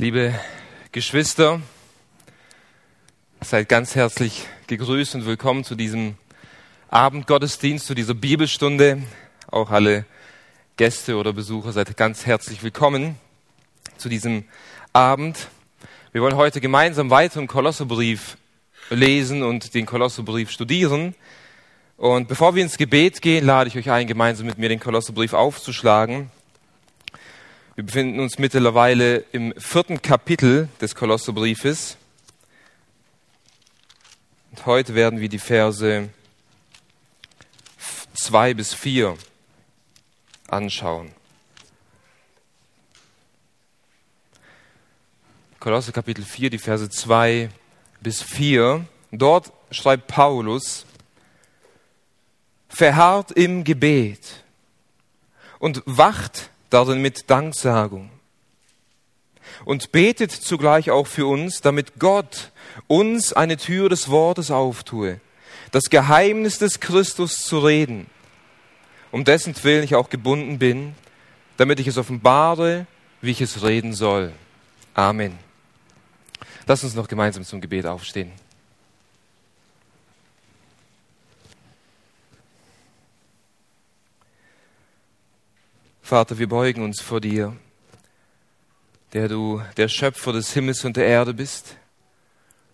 Liebe Geschwister, seid ganz herzlich gegrüßt und willkommen zu diesem Abendgottesdienst, zu dieser Bibelstunde. Auch alle Gäste oder Besucher seid ganz herzlich willkommen zu diesem Abend. Wir wollen heute gemeinsam weiter im Kolosserbrief lesen und den Kolosserbrief studieren. Und bevor wir ins Gebet gehen, lade ich euch ein, gemeinsam mit mir den Kolosserbrief aufzuschlagen. Wir befinden uns mittlerweile im vierten Kapitel des Kolosserbriefes. Und heute werden wir die Verse zwei bis vier anschauen. Kolosser Kapitel 4, die Verse 2 bis 4. Dort schreibt Paulus, verharrt im Gebet und wacht darin mit Danksagung. Und betet zugleich auch für uns, damit Gott uns eine Tür des Wortes auftue, das Geheimnis des Christus zu reden, um dessen Willen ich auch gebunden bin, damit ich es offenbare, wie ich es reden soll. Amen. Lass uns noch gemeinsam zum Gebet aufstehen. Vater, wir beugen uns vor dir, der du der Schöpfer des Himmels und der Erde bist,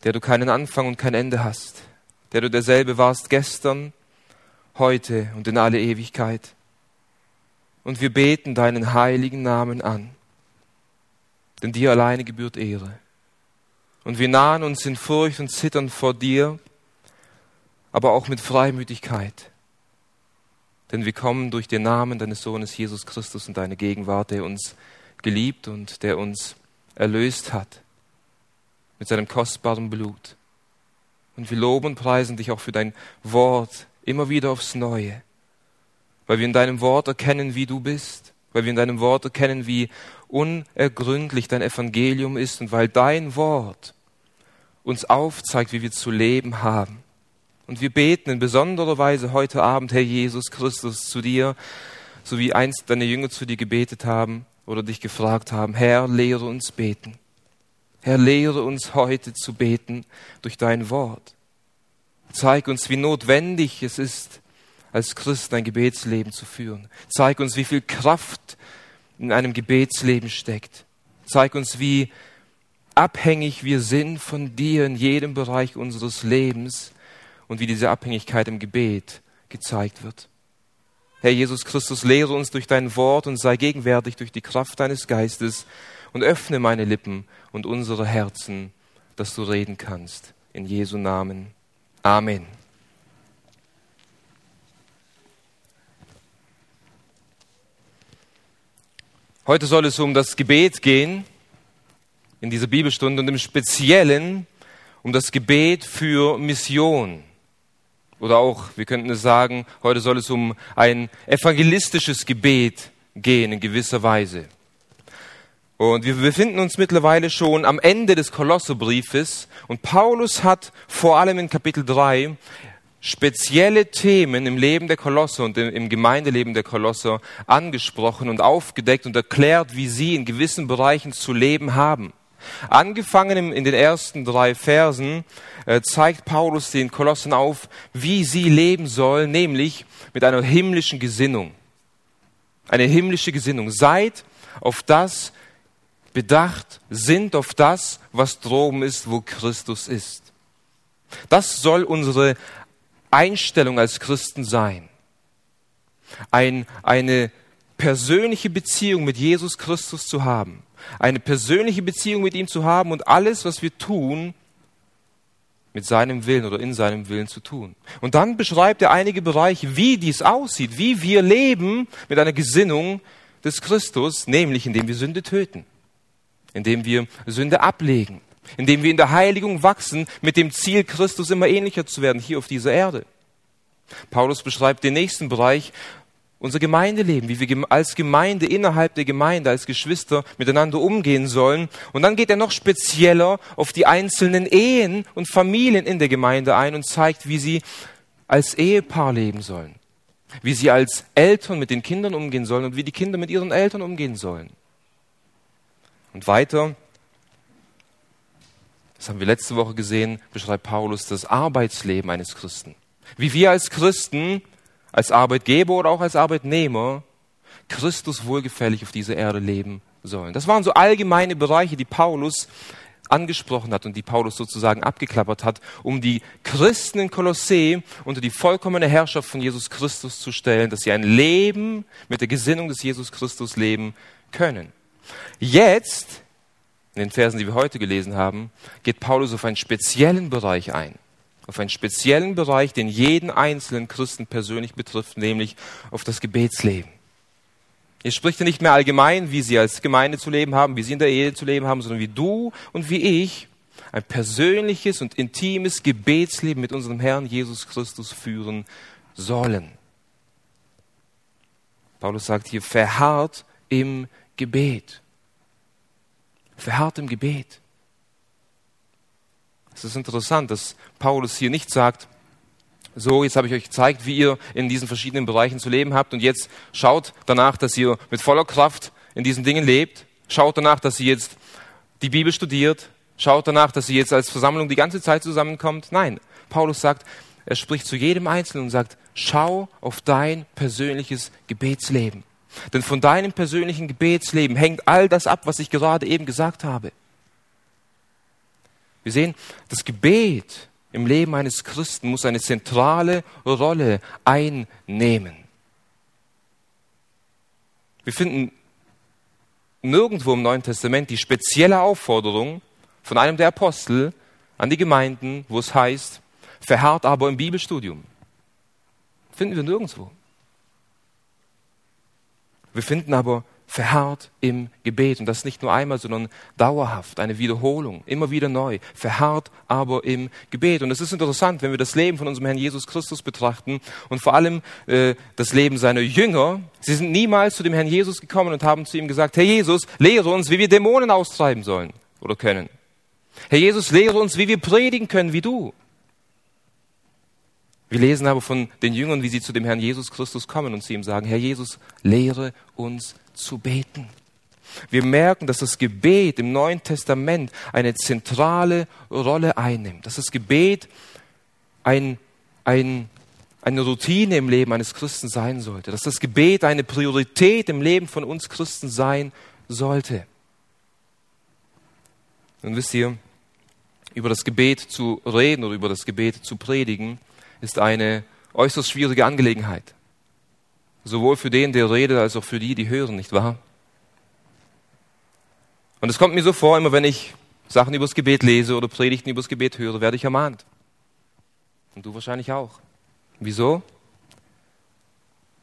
der du keinen Anfang und kein Ende hast, der du derselbe warst gestern, heute und in alle Ewigkeit. Und wir beten deinen heiligen Namen an, denn dir alleine gebührt Ehre. Und wir nahen uns in Furcht und Zittern vor dir, aber auch mit Freimütigkeit denn wir kommen durch den Namen deines Sohnes Jesus Christus und deine Gegenwart, der uns geliebt und der uns erlöst hat mit seinem kostbaren Blut. Und wir loben und preisen dich auch für dein Wort immer wieder aufs Neue, weil wir in deinem Wort erkennen, wie du bist, weil wir in deinem Wort erkennen, wie unergründlich dein Evangelium ist und weil dein Wort uns aufzeigt, wie wir zu leben haben. Und wir beten in besonderer Weise heute Abend, Herr Jesus Christus, zu dir, so wie einst deine Jünger zu dir gebetet haben oder dich gefragt haben, Herr, lehre uns beten. Herr, lehre uns heute zu beten durch dein Wort. Zeig uns, wie notwendig es ist, als Christ ein Gebetsleben zu führen. Zeig uns, wie viel Kraft in einem Gebetsleben steckt. Zeig uns, wie abhängig wir sind von dir in jedem Bereich unseres Lebens und wie diese Abhängigkeit im Gebet gezeigt wird. Herr Jesus Christus, lehre uns durch dein Wort und sei gegenwärtig durch die Kraft deines Geistes und öffne meine Lippen und unsere Herzen, dass du reden kannst. In Jesu Namen. Amen. Heute soll es um das Gebet gehen in dieser Bibelstunde und im Speziellen um das Gebet für Mission. Oder auch, wir könnten es sagen, heute soll es um ein evangelistisches Gebet gehen in gewisser Weise. Und wir befinden uns mittlerweile schon am Ende des Kolosserbriefes und Paulus hat vor allem in Kapitel 3 spezielle Themen im Leben der Kolosser und im Gemeindeleben der Kolosser angesprochen und aufgedeckt und erklärt, wie sie in gewissen Bereichen zu leben haben. Angefangen in den ersten drei Versen äh, zeigt Paulus den Kolossen auf, wie sie leben sollen, nämlich mit einer himmlischen Gesinnung. Eine himmlische Gesinnung. Seid auf das bedacht, sind auf das, was droben ist, wo Christus ist. Das soll unsere Einstellung als Christen sein. Ein, eine persönliche Beziehung mit Jesus Christus zu haben eine persönliche Beziehung mit ihm zu haben und alles, was wir tun, mit seinem Willen oder in seinem Willen zu tun. Und dann beschreibt er einige Bereiche, wie dies aussieht, wie wir leben mit einer Gesinnung des Christus, nämlich indem wir Sünde töten, indem wir Sünde ablegen, indem wir in der Heiligung wachsen, mit dem Ziel, Christus immer ähnlicher zu werden hier auf dieser Erde. Paulus beschreibt den nächsten Bereich, unser Gemeindeleben, wie wir als Gemeinde innerhalb der Gemeinde, als Geschwister miteinander umgehen sollen. Und dann geht er noch spezieller auf die einzelnen Ehen und Familien in der Gemeinde ein und zeigt, wie sie als Ehepaar leben sollen, wie sie als Eltern mit den Kindern umgehen sollen und wie die Kinder mit ihren Eltern umgehen sollen. Und weiter das haben wir letzte Woche gesehen, beschreibt Paulus das Arbeitsleben eines Christen. Wie wir als Christen, als Arbeitgeber oder auch als Arbeitnehmer Christus wohlgefällig auf dieser Erde leben sollen. Das waren so allgemeine Bereiche, die Paulus angesprochen hat und die Paulus sozusagen abgeklappert hat, um die Christen in Kolossee unter die vollkommene Herrschaft von Jesus Christus zu stellen, dass sie ein Leben mit der Gesinnung des Jesus Christus leben können. Jetzt, in den Versen, die wir heute gelesen haben, geht Paulus auf einen speziellen Bereich ein. Auf einen speziellen Bereich, den jeden einzelnen Christen persönlich betrifft, nämlich auf das Gebetsleben. Er spricht ja nicht mehr allgemein, wie sie als Gemeinde zu leben haben, wie sie in der Ehe zu leben haben, sondern wie du und wie ich ein persönliches und intimes Gebetsleben mit unserem Herrn Jesus Christus führen sollen. Paulus sagt hier, verharrt im Gebet. Verharrt im Gebet. Es ist interessant, dass Paulus hier nicht sagt, so, jetzt habe ich euch gezeigt, wie ihr in diesen verschiedenen Bereichen zu leben habt und jetzt schaut danach, dass ihr mit voller Kraft in diesen Dingen lebt. Schaut danach, dass ihr jetzt die Bibel studiert. Schaut danach, dass ihr jetzt als Versammlung die ganze Zeit zusammenkommt. Nein, Paulus sagt, er spricht zu jedem Einzelnen und sagt, schau auf dein persönliches Gebetsleben. Denn von deinem persönlichen Gebetsleben hängt all das ab, was ich gerade eben gesagt habe. Wir sehen, das Gebet im Leben eines Christen muss eine zentrale Rolle einnehmen. Wir finden nirgendwo im Neuen Testament die spezielle Aufforderung von einem der Apostel an die Gemeinden, wo es heißt, verharrt aber im Bibelstudium. Finden wir nirgendwo. Wir finden aber verharrt im Gebet. Und das nicht nur einmal, sondern dauerhaft, eine Wiederholung, immer wieder neu. Verharrt aber im Gebet. Und es ist interessant, wenn wir das Leben von unserem Herrn Jesus Christus betrachten und vor allem äh, das Leben seiner Jünger. Sie sind niemals zu dem Herrn Jesus gekommen und haben zu ihm gesagt, Herr Jesus, lehre uns, wie wir Dämonen austreiben sollen oder können. Herr Jesus, lehre uns, wie wir predigen können, wie du. Wir lesen aber von den Jüngern, wie sie zu dem Herrn Jesus Christus kommen und zu ihm sagen, Herr Jesus, lehre uns zu beten. Wir merken, dass das Gebet im Neuen Testament eine zentrale Rolle einnimmt, dass das Gebet ein, ein, eine Routine im Leben eines Christen sein sollte, dass das Gebet eine Priorität im Leben von uns Christen sein sollte. Und wisst ihr, über das Gebet zu reden oder über das Gebet zu predigen, ist eine äußerst schwierige Angelegenheit. Sowohl für den, der redet, als auch für die, die hören, nicht wahr? Und es kommt mir so vor, immer wenn ich Sachen übers Gebet lese oder Predigten übers Gebet höre, werde ich ermahnt. Und du wahrscheinlich auch. Wieso?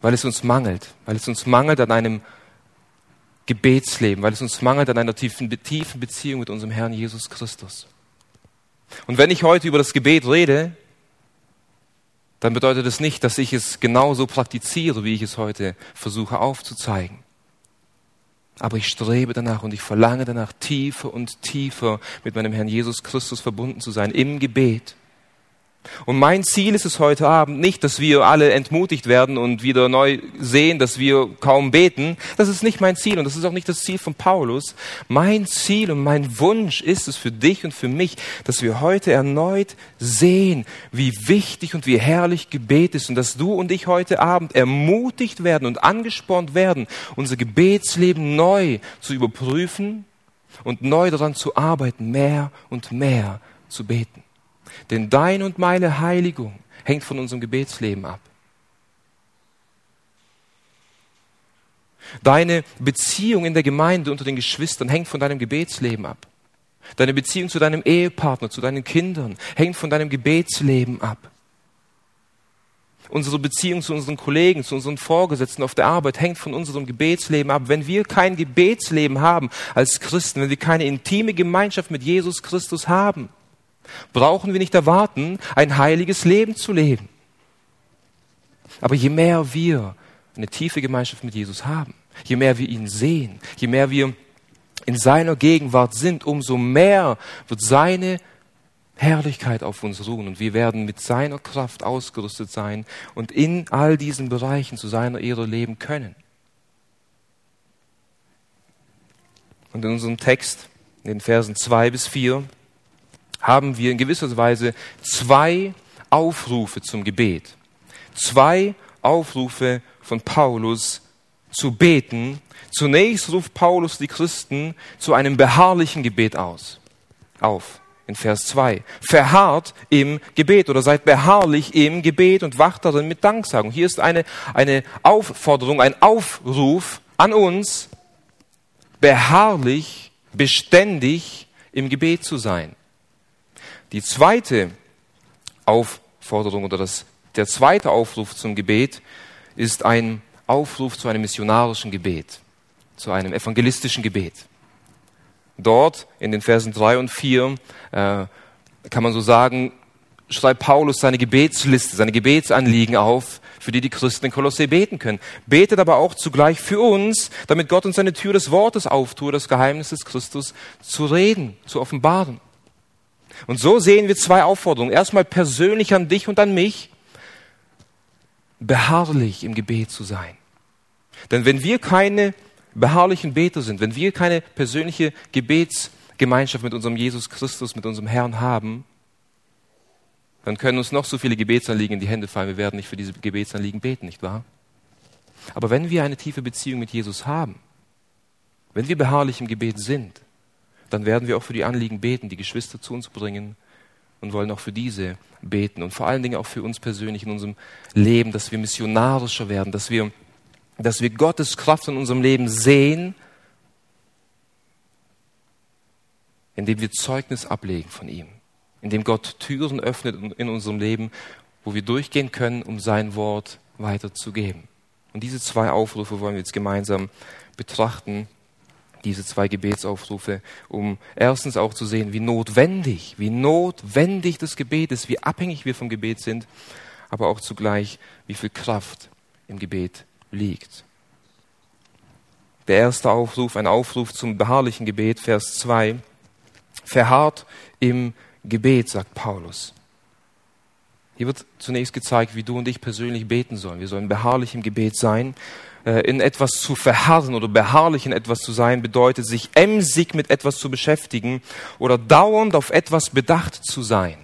Weil es uns mangelt. Weil es uns mangelt an einem Gebetsleben. Weil es uns mangelt an einer tiefen, tiefen Beziehung mit unserem Herrn Jesus Christus. Und wenn ich heute über das Gebet rede, dann bedeutet es nicht, dass ich es genauso praktiziere, wie ich es heute versuche aufzuzeigen. Aber ich strebe danach und ich verlange danach, tiefer und tiefer mit meinem Herrn Jesus Christus verbunden zu sein, im Gebet. Und mein Ziel ist es heute Abend nicht, dass wir alle entmutigt werden und wieder neu sehen, dass wir kaum beten. Das ist nicht mein Ziel und das ist auch nicht das Ziel von Paulus. Mein Ziel und mein Wunsch ist es für dich und für mich, dass wir heute erneut sehen, wie wichtig und wie herrlich Gebet ist und dass du und ich heute Abend ermutigt werden und angespornt werden, unser Gebetsleben neu zu überprüfen und neu daran zu arbeiten, mehr und mehr zu beten. Denn dein und meine Heiligung hängt von unserem Gebetsleben ab. Deine Beziehung in der Gemeinde unter den Geschwistern hängt von deinem Gebetsleben ab. Deine Beziehung zu deinem Ehepartner, zu deinen Kindern hängt von deinem Gebetsleben ab. Unsere Beziehung zu unseren Kollegen, zu unseren Vorgesetzten auf der Arbeit hängt von unserem Gebetsleben ab. Wenn wir kein Gebetsleben haben als Christen, wenn wir keine intime Gemeinschaft mit Jesus Christus haben, brauchen wir nicht erwarten, ein heiliges Leben zu leben. Aber je mehr wir eine tiefe Gemeinschaft mit Jesus haben, je mehr wir ihn sehen, je mehr wir in seiner Gegenwart sind, umso mehr wird seine Herrlichkeit auf uns ruhen und wir werden mit seiner Kraft ausgerüstet sein und in all diesen Bereichen zu seiner Ehre leben können. Und in unserem Text, in den Versen zwei bis vier, haben wir in gewisser Weise zwei Aufrufe zum Gebet. Zwei Aufrufe von Paulus zu beten. Zunächst ruft Paulus die Christen zu einem beharrlichen Gebet aus. Auf. In Vers 2. Verharrt im Gebet oder seid beharrlich im Gebet und wacht darin mit Danksagung. Hier ist eine, eine Aufforderung, ein Aufruf an uns, beharrlich, beständig im Gebet zu sein. Die zweite Aufforderung oder das, der zweite Aufruf zum Gebet ist ein Aufruf zu einem missionarischen Gebet, zu einem evangelistischen Gebet. Dort in den Versen 3 und 4 äh, kann man so sagen, schreibt Paulus seine Gebetsliste, seine Gebetsanliegen auf, für die die Christen in Kolossä beten können. Betet aber auch zugleich für uns, damit Gott uns eine Tür des Wortes auftue, das Geheimnis des Christus zu reden, zu offenbaren. Und so sehen wir zwei Aufforderungen. Erstmal persönlich an dich und an mich, beharrlich im Gebet zu sein. Denn wenn wir keine beharrlichen Beter sind, wenn wir keine persönliche Gebetsgemeinschaft mit unserem Jesus Christus, mit unserem Herrn haben, dann können uns noch so viele Gebetsanliegen in die Hände fallen. Wir werden nicht für diese Gebetsanliegen beten, nicht wahr? Aber wenn wir eine tiefe Beziehung mit Jesus haben, wenn wir beharrlich im Gebet sind, dann werden wir auch für die Anliegen beten, die Geschwister zu uns bringen und wollen auch für diese beten und vor allen Dingen auch für uns persönlich in unserem Leben, dass wir missionarischer werden, dass wir, dass wir Gottes Kraft in unserem Leben sehen, indem wir Zeugnis ablegen von ihm in dem Gott Türen öffnet in unserem Leben, wo wir durchgehen können, um sein Wort weiterzugeben. Und diese zwei Aufrufe wollen wir jetzt gemeinsam betrachten, diese zwei Gebetsaufrufe, um erstens auch zu sehen, wie notwendig, wie notwendig das Gebet ist, wie abhängig wir vom Gebet sind, aber auch zugleich, wie viel Kraft im Gebet liegt. Der erste Aufruf, ein Aufruf zum beharrlichen Gebet, Vers 2. Verharrt im Gebet, sagt Paulus. Hier wird zunächst gezeigt, wie du und ich persönlich beten sollen. Wir sollen beharrlich im Gebet sein. Äh, in etwas zu verharren oder beharrlich in etwas zu sein, bedeutet, sich emsig mit etwas zu beschäftigen oder dauernd auf etwas bedacht zu sein.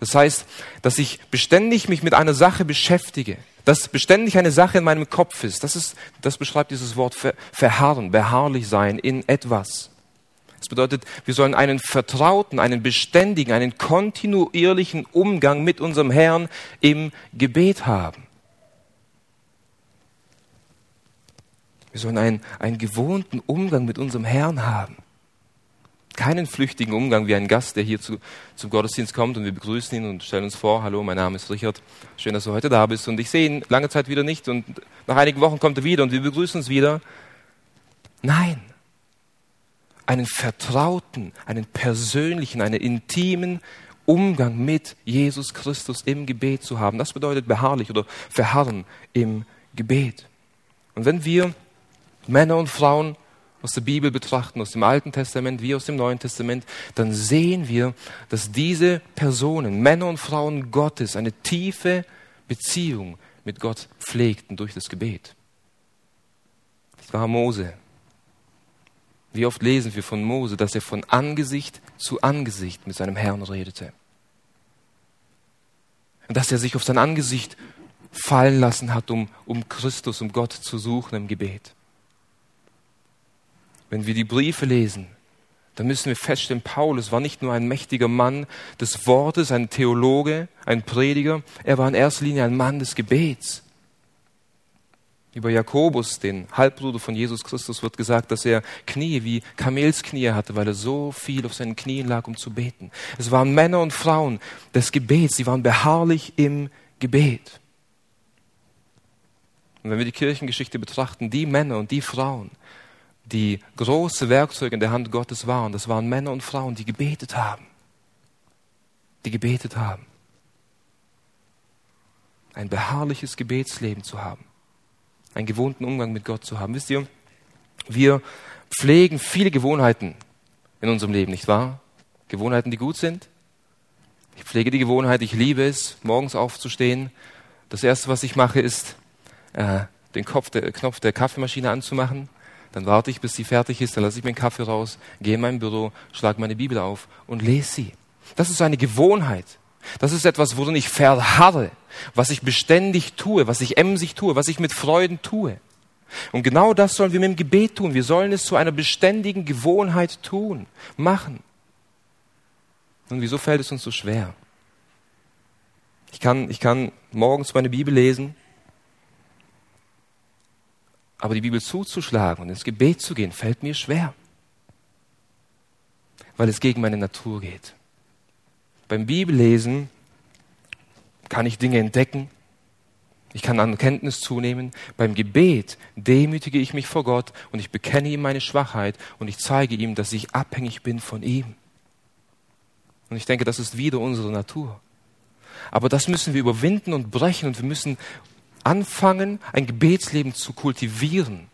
Das heißt, dass ich beständig mich mit einer Sache beschäftige, dass beständig eine Sache in meinem Kopf ist. Das, ist, das beschreibt dieses Wort verharren, beharrlich sein in etwas. Das bedeutet, wir sollen einen vertrauten, einen beständigen, einen kontinuierlichen Umgang mit unserem Herrn im Gebet haben. Wir sollen einen, einen gewohnten Umgang mit unserem Herrn haben. Keinen flüchtigen Umgang wie ein Gast, der hier zu, zum Gottesdienst kommt und wir begrüßen ihn und stellen uns vor, hallo, mein Name ist Richard, schön, dass du heute da bist und ich sehe ihn lange Zeit wieder nicht und nach einigen Wochen kommt er wieder und wir begrüßen uns wieder. Nein, einen vertrauten, einen persönlichen, einen intimen Umgang mit Jesus Christus im Gebet zu haben. Das bedeutet beharrlich oder verharren im Gebet. Und wenn wir Männer und Frauen aus der Bibel betrachten, aus dem Alten Testament wie aus dem Neuen Testament, dann sehen wir, dass diese Personen, Männer und Frauen Gottes, eine tiefe Beziehung mit Gott pflegten durch das Gebet. Das war Mose, wie oft lesen wir von Mose, dass er von Angesicht zu Angesicht mit seinem Herrn redete. Und dass er sich auf sein Angesicht fallen lassen hat, um, um Christus, um Gott zu suchen im Gebet. Wenn wir die Briefe lesen, dann müssen wir feststellen, Paulus war nicht nur ein mächtiger Mann des Wortes, ein Theologe, ein Prediger, er war in erster Linie ein Mann des Gebets. Über Jakobus, den Halbbruder von Jesus Christus, wird gesagt, dass er Knie wie Kamelsknie hatte, weil er so viel auf seinen Knien lag, um zu beten. Es waren Männer und Frauen des Gebets, sie waren beharrlich im Gebet. Und wenn wir die Kirchengeschichte betrachten, die Männer und die Frauen, die große Werkzeuge in der Hand Gottes waren, das waren Männer und Frauen, die gebetet haben. Die gebetet haben. Ein beharrliches Gebetsleben zu haben einen gewohnten Umgang mit Gott zu haben. Wisst ihr, wir pflegen viele Gewohnheiten in unserem Leben, nicht wahr? Gewohnheiten, die gut sind. Ich pflege die Gewohnheit, ich liebe es, morgens aufzustehen. Das Erste, was ich mache, ist, äh, den Kopf der, Knopf der Kaffeemaschine anzumachen. Dann warte ich, bis sie fertig ist, dann lasse ich mir einen Kaffee raus, gehe in mein Büro, schlage meine Bibel auf und lese sie. Das ist eine Gewohnheit. Das ist etwas, worin ich verharre, was ich beständig tue, was ich emsig tue, was ich mit Freuden tue. Und genau das sollen wir mit dem Gebet tun. Wir sollen es zu einer beständigen Gewohnheit tun, machen. Und wieso fällt es uns so schwer? Ich kann, ich kann morgens meine Bibel lesen, aber die Bibel zuzuschlagen und ins Gebet zu gehen, fällt mir schwer, weil es gegen meine Natur geht. Beim Bibellesen kann ich Dinge entdecken, ich kann an Kenntnis zunehmen. Beim Gebet demütige ich mich vor Gott und ich bekenne ihm meine Schwachheit und ich zeige ihm, dass ich abhängig bin von ihm. Und ich denke, das ist wieder unsere Natur. Aber das müssen wir überwinden und brechen und wir müssen anfangen, ein Gebetsleben zu kultivieren,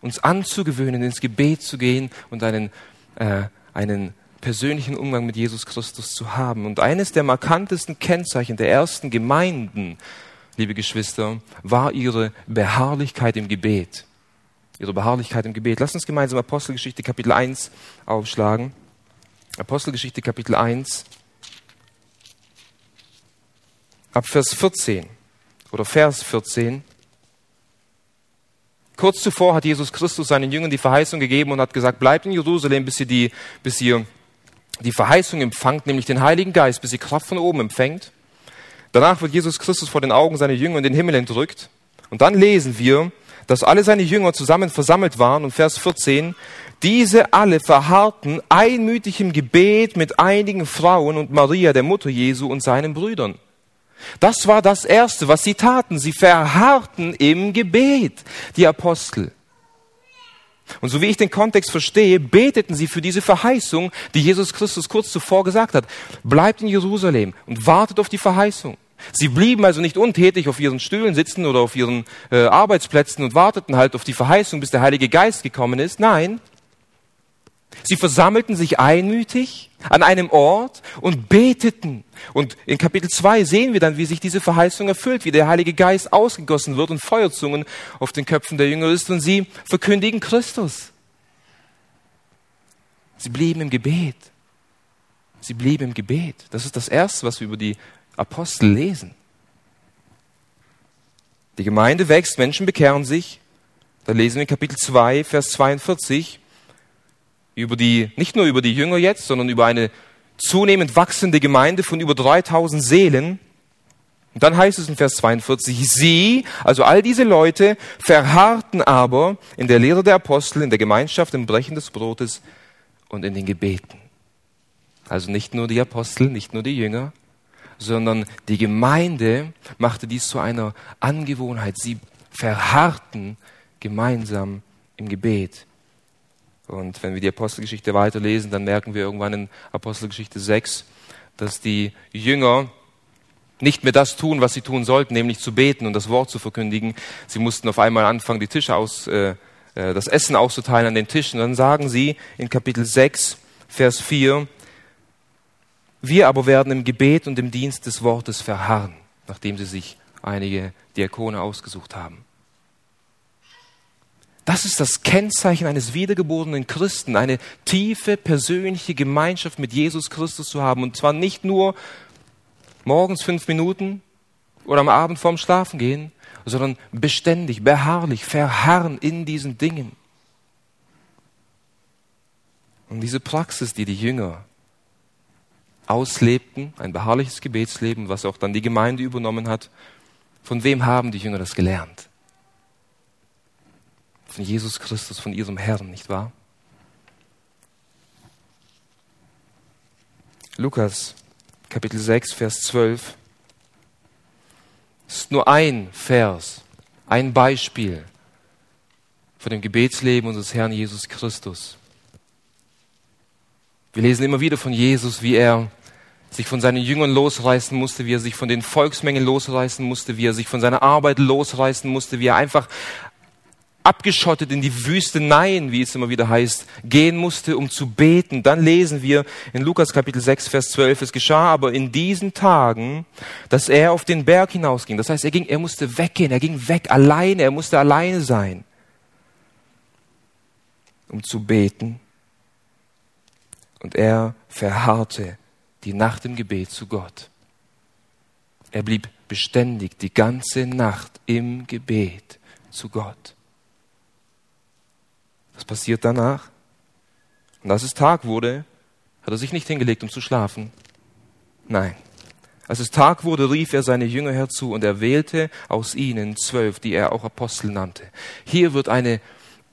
uns anzugewöhnen, ins Gebet zu gehen und einen, äh, einen persönlichen Umgang mit Jesus Christus zu haben. Und eines der markantesten Kennzeichen der ersten Gemeinden, liebe Geschwister, war ihre Beharrlichkeit im Gebet. Ihre Beharrlichkeit im Gebet. Lass uns gemeinsam Apostelgeschichte Kapitel 1 aufschlagen. Apostelgeschichte Kapitel 1 ab Vers 14 oder Vers 14. Kurz zuvor hat Jesus Christus seinen Jüngern die Verheißung gegeben und hat gesagt, bleibt in Jerusalem, bis ihr die, bis ihr die Verheißung empfangt, nämlich den Heiligen Geist, bis ihr Kraft von oben empfängt. Danach wird Jesus Christus vor den Augen seiner Jünger in den Himmel entrückt. Und dann lesen wir, dass alle seine Jünger zusammen versammelt waren. Und Vers 14, diese alle verharrten einmütig im Gebet mit einigen Frauen und Maria, der Mutter Jesu und seinen Brüdern. Das war das Erste, was sie taten. Sie verharrten im Gebet, die Apostel. Und so wie ich den Kontext verstehe, beteten sie für diese Verheißung, die Jesus Christus kurz zuvor gesagt hat. Bleibt in Jerusalem und wartet auf die Verheißung. Sie blieben also nicht untätig auf ihren Stühlen sitzen oder auf ihren äh, Arbeitsplätzen und warteten halt auf die Verheißung, bis der Heilige Geist gekommen ist. Nein, Sie versammelten sich einmütig an einem Ort und beteten. Und in Kapitel 2 sehen wir dann, wie sich diese Verheißung erfüllt, wie der Heilige Geist ausgegossen wird und Feuerzungen auf den Köpfen der Jünger ist und sie verkündigen Christus. Sie blieben im Gebet. Sie blieben im Gebet. Das ist das Erste, was wir über die Apostel lesen. Die Gemeinde wächst, Menschen bekehren sich. Da lesen wir in Kapitel 2, Vers 42 über die, nicht nur über die Jünger jetzt, sondern über eine zunehmend wachsende Gemeinde von über 3000 Seelen. Und dann heißt es in Vers 42, sie, also all diese Leute, verharrten aber in der Lehre der Apostel, in der Gemeinschaft, im Brechen des Brotes und in den Gebeten. Also nicht nur die Apostel, nicht nur die Jünger, sondern die Gemeinde machte dies zu einer Angewohnheit. Sie verharrten gemeinsam im Gebet. Und wenn wir die Apostelgeschichte weiterlesen, dann merken wir irgendwann in Apostelgeschichte 6, dass die Jünger nicht mehr das tun, was sie tun sollten, nämlich zu beten und das Wort zu verkündigen. Sie mussten auf einmal anfangen, die Tische aus, äh, äh das Essen auszuteilen an den Tischen. Dann sagen sie in Kapitel 6, Vers 4, wir aber werden im Gebet und im Dienst des Wortes verharren, nachdem sie sich einige Diakone ausgesucht haben. Das ist das Kennzeichen eines wiedergeborenen Christen, eine tiefe persönliche Gemeinschaft mit Jesus Christus zu haben. Und zwar nicht nur morgens fünf Minuten oder am Abend vorm Schlafengehen, sondern beständig, beharrlich, verharren in diesen Dingen. Und diese Praxis, die die Jünger auslebten, ein beharrliches Gebetsleben, was auch dann die Gemeinde übernommen hat, von wem haben die Jünger das gelernt? Von Jesus Christus, von ihrem Herrn, nicht wahr? Lukas Kapitel 6, Vers 12 ist nur ein Vers, ein Beispiel von dem Gebetsleben unseres Herrn Jesus Christus. Wir lesen immer wieder von Jesus, wie er sich von seinen Jüngern losreißen musste, wie er sich von den Volksmengen losreißen musste, wie er sich von seiner Arbeit losreißen musste, wie er einfach abgeschottet in die Wüsteneien, wie es immer wieder heißt, gehen musste, um zu beten. Dann lesen wir in Lukas Kapitel 6, Vers 12, es geschah aber in diesen Tagen, dass er auf den Berg hinausging. Das heißt, er ging, er musste weggehen, er ging weg alleine, er musste alleine sein. um zu beten. Und er verharrte die Nacht im Gebet zu Gott. Er blieb beständig die ganze Nacht im Gebet zu Gott. Was passiert danach? Und als es Tag wurde, hat er sich nicht hingelegt, um zu schlafen. Nein. Als es Tag wurde, rief er seine Jünger herzu und er wählte aus ihnen zwölf, die er auch Apostel nannte. Hier wird eine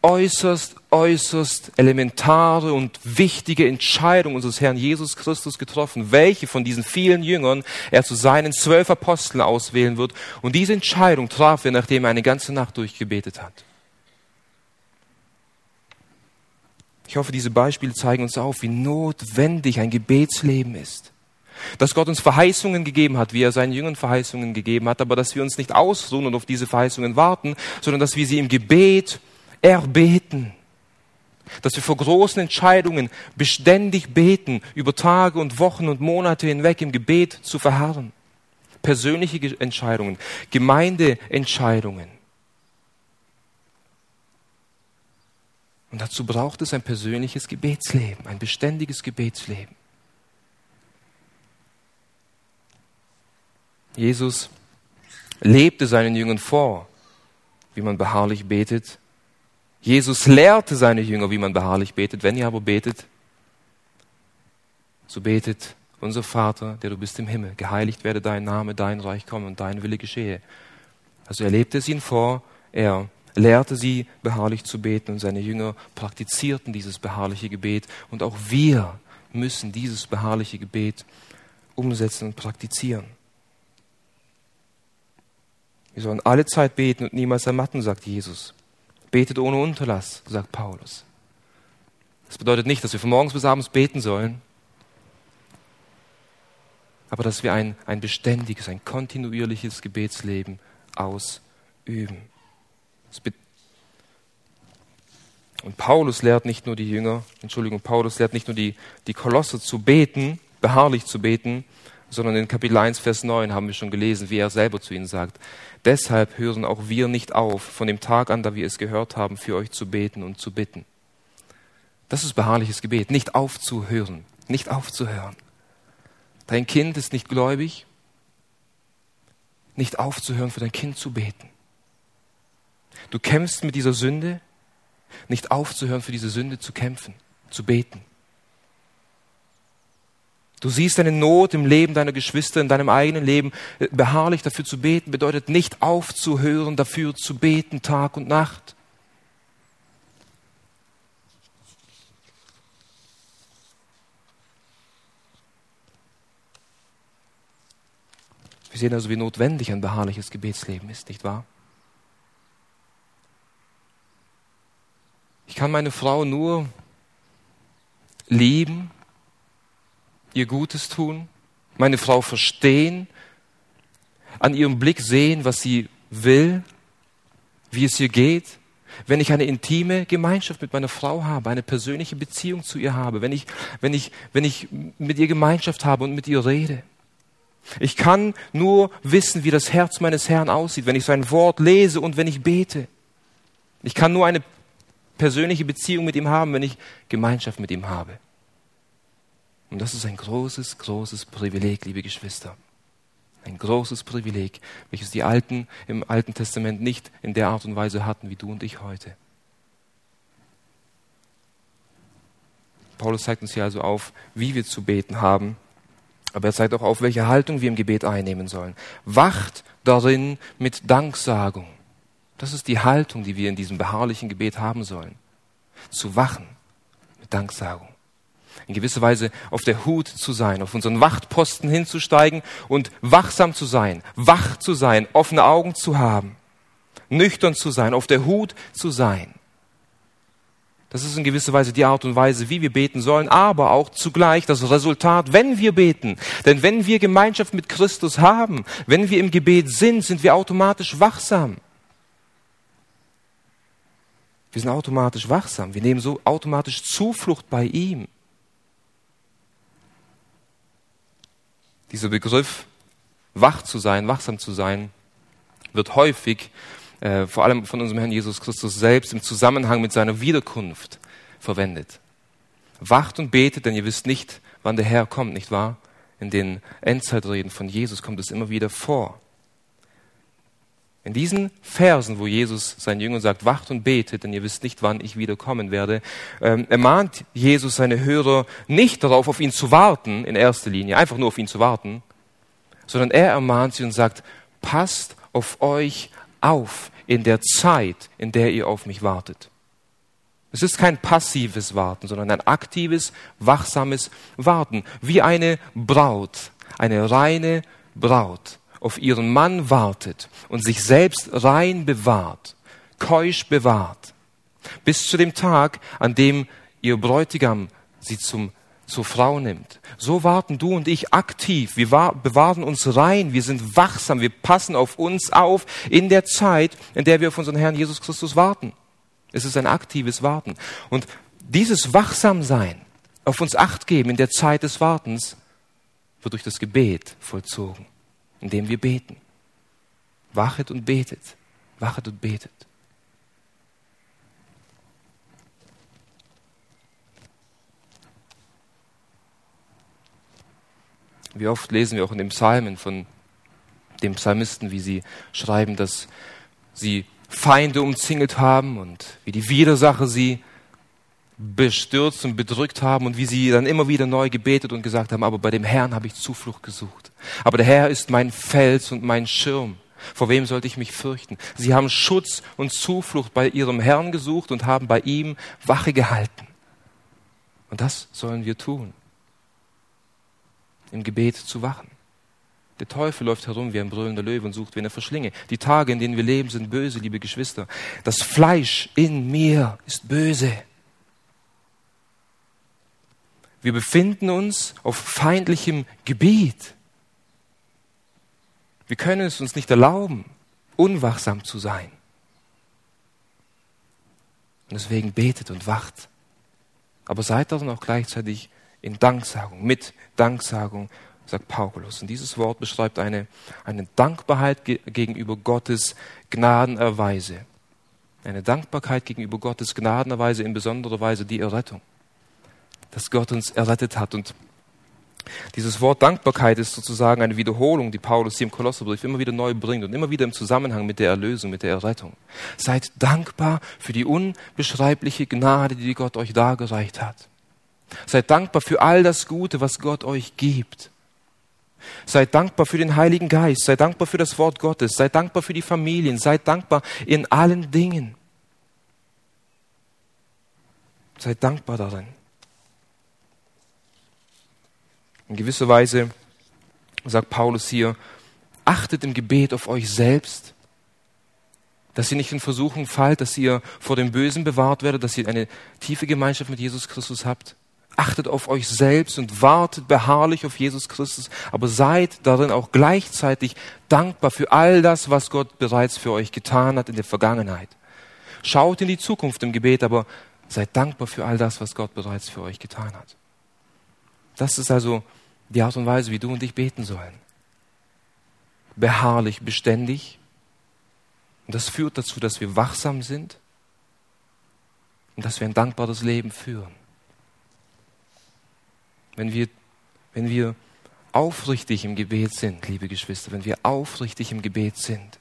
äußerst, äußerst elementare und wichtige Entscheidung unseres Herrn Jesus Christus getroffen, welche von diesen vielen Jüngern er zu seinen zwölf Aposteln auswählen wird. Und diese Entscheidung traf er, nachdem er eine ganze Nacht durchgebetet hat. Ich hoffe, diese Beispiele zeigen uns auf, wie notwendig ein Gebetsleben ist. Dass Gott uns Verheißungen gegeben hat, wie er seinen Jüngern Verheißungen gegeben hat, aber dass wir uns nicht ausruhen und auf diese Verheißungen warten, sondern dass wir sie im Gebet erbeten. Dass wir vor großen Entscheidungen beständig beten, über Tage und Wochen und Monate hinweg im Gebet zu verharren. Persönliche Entscheidungen, Gemeindeentscheidungen. Und dazu braucht es ein persönliches Gebetsleben, ein beständiges Gebetsleben. Jesus lebte seinen Jüngern vor, wie man beharrlich betet. Jesus lehrte seine Jünger, wie man beharrlich betet. Wenn ihr aber betet, so betet unser Vater, der du bist im Himmel. Geheiligt werde dein Name, dein Reich komme und dein Wille geschehe. Also er lebte es ihnen vor, er lehrte sie, beharrlich zu beten und seine Jünger praktizierten dieses beharrliche Gebet. Und auch wir müssen dieses beharrliche Gebet umsetzen und praktizieren. Wir sollen alle Zeit beten und niemals ermatten, sagt Jesus. Betet ohne Unterlass, sagt Paulus. Das bedeutet nicht, dass wir von morgens bis abends beten sollen, aber dass wir ein, ein beständiges, ein kontinuierliches Gebetsleben ausüben. Und Paulus lehrt nicht nur die Jünger, Entschuldigung, Paulus lehrt nicht nur die, die Kolosse zu beten, beharrlich zu beten, sondern in Kapitel 1, Vers 9 haben wir schon gelesen, wie er selber zu ihnen sagt. Deshalb hören auch wir nicht auf, von dem Tag an, da wir es gehört haben, für euch zu beten und zu bitten. Das ist beharrliches Gebet, nicht aufzuhören, nicht aufzuhören. Dein Kind ist nicht gläubig, nicht aufzuhören, für dein Kind zu beten. Du kämpfst mit dieser Sünde, nicht aufzuhören, für diese Sünde zu kämpfen, zu beten. Du siehst eine Not im Leben deiner Geschwister, in deinem eigenen Leben. Beharrlich dafür zu beten bedeutet nicht aufzuhören, dafür zu beten Tag und Nacht. Wir sehen also, wie notwendig ein beharrliches Gebetsleben ist, nicht wahr? Ich kann meine Frau nur lieben, ihr Gutes tun, meine Frau verstehen, an ihrem Blick sehen, was sie will, wie es ihr geht, wenn ich eine intime Gemeinschaft mit meiner Frau habe, eine persönliche Beziehung zu ihr habe, wenn ich, wenn ich, wenn ich mit ihr Gemeinschaft habe und mit ihr rede. Ich kann nur wissen, wie das Herz meines Herrn aussieht, wenn ich sein Wort lese und wenn ich bete. Ich kann nur eine persönliche Beziehung mit ihm haben, wenn ich Gemeinschaft mit ihm habe. Und das ist ein großes, großes Privileg, liebe Geschwister. Ein großes Privileg, welches die Alten im Alten Testament nicht in der Art und Weise hatten, wie du und ich heute. Paulus zeigt uns hier also auf, wie wir zu beten haben, aber er zeigt auch auf, welche Haltung wir im Gebet einnehmen sollen. Wacht darin mit Danksagung. Das ist die Haltung, die wir in diesem beharrlichen Gebet haben sollen. Zu wachen mit Danksagung in gewisser Weise auf der Hut zu sein, auf unseren Wachtposten hinzusteigen und wachsam zu sein, wach zu sein, offene Augen zu haben, nüchtern zu sein, auf der Hut zu sein. Das ist in gewisser Weise die Art und Weise, wie wir beten sollen, aber auch zugleich das Resultat, wenn wir beten. Denn wenn wir Gemeinschaft mit Christus haben, wenn wir im Gebet sind, sind wir automatisch wachsam. Wir sind automatisch wachsam. Wir nehmen so automatisch Zuflucht bei ihm. Dieser Begriff, wach zu sein, wachsam zu sein, wird häufig, äh, vor allem von unserem Herrn Jesus Christus selbst, im Zusammenhang mit seiner Wiederkunft verwendet. Wacht und betet, denn ihr wisst nicht, wann der Herr kommt, nicht wahr? In den Endzeitreden von Jesus kommt es immer wieder vor. In diesen Versen, wo Jesus seinen Jüngern sagt, wacht und betet, denn ihr wisst nicht, wann ich wiederkommen werde, ähm, ermahnt Jesus seine Hörer nicht darauf, auf ihn zu warten, in erster Linie, einfach nur auf ihn zu warten, sondern er ermahnt sie und sagt, passt auf euch auf in der Zeit, in der ihr auf mich wartet. Es ist kein passives Warten, sondern ein aktives, wachsames Warten, wie eine Braut, eine reine Braut auf ihren Mann wartet und sich selbst rein bewahrt, keusch bewahrt, bis zu dem Tag, an dem ihr Bräutigam sie zum, zur Frau nimmt. So warten du und ich aktiv. Wir bewahren uns rein. Wir sind wachsam. Wir passen auf uns auf in der Zeit, in der wir auf unseren Herrn Jesus Christus warten. Es ist ein aktives Warten. Und dieses Wachsamsein, auf uns Acht geben in der Zeit des Wartens, wird durch das Gebet vollzogen indem wir beten. Wachet und betet. Wachet und betet. Wie oft lesen wir auch in den Psalmen von dem Psalmisten, wie sie schreiben, dass sie Feinde umzingelt haben und wie die Widersacher sie bestürzt und bedrückt haben und wie sie dann immer wieder neu gebetet und gesagt haben, aber bei dem Herrn habe ich Zuflucht gesucht. Aber der Herr ist mein Fels und mein Schirm. Vor wem sollte ich mich fürchten? Sie haben Schutz und Zuflucht bei ihrem Herrn gesucht und haben bei ihm Wache gehalten. Und das sollen wir tun. Im Gebet zu wachen. Der Teufel läuft herum wie ein brüllender Löwe und sucht, wen er verschlinge. Die Tage, in denen wir leben, sind böse, liebe Geschwister. Das Fleisch in mir ist böse. Wir befinden uns auf feindlichem Gebiet. Wir können es uns nicht erlauben, unwachsam zu sein. Und deswegen betet und wacht. Aber seid darin auch gleichzeitig in Danksagung, mit Danksagung, sagt Paulus. Und dieses Wort beschreibt eine, eine Dankbarkeit gegenüber Gottes Gnadenerweise. Eine Dankbarkeit gegenüber Gottes Gnadenerweise, in besonderer Weise die Errettung dass Gott uns errettet hat. Und dieses Wort Dankbarkeit ist sozusagen eine Wiederholung, die Paulus hier im Kolosserbrief immer wieder neu bringt und immer wieder im Zusammenhang mit der Erlösung, mit der Errettung. Seid dankbar für die unbeschreibliche Gnade, die Gott euch dargereicht hat. Seid dankbar für all das Gute, was Gott euch gibt. Seid dankbar für den Heiligen Geist, seid dankbar für das Wort Gottes, seid dankbar für die Familien, seid dankbar in allen Dingen. Seid dankbar darin. In gewisser Weise sagt Paulus hier, achtet im Gebet auf euch selbst, dass ihr nicht in Versuchung fallt, dass ihr vor dem Bösen bewahrt werdet, dass ihr eine tiefe Gemeinschaft mit Jesus Christus habt. Achtet auf euch selbst und wartet beharrlich auf Jesus Christus, aber seid darin auch gleichzeitig dankbar für all das, was Gott bereits für euch getan hat in der Vergangenheit. Schaut in die Zukunft im Gebet, aber seid dankbar für all das, was Gott bereits für euch getan hat. Das ist also die Art und Weise, wie du und ich beten sollen. Beharrlich, beständig. Und das führt dazu, dass wir wachsam sind und dass wir ein dankbares Leben führen. Wenn wir, wenn wir aufrichtig im Gebet sind, liebe Geschwister, wenn wir aufrichtig im Gebet sind,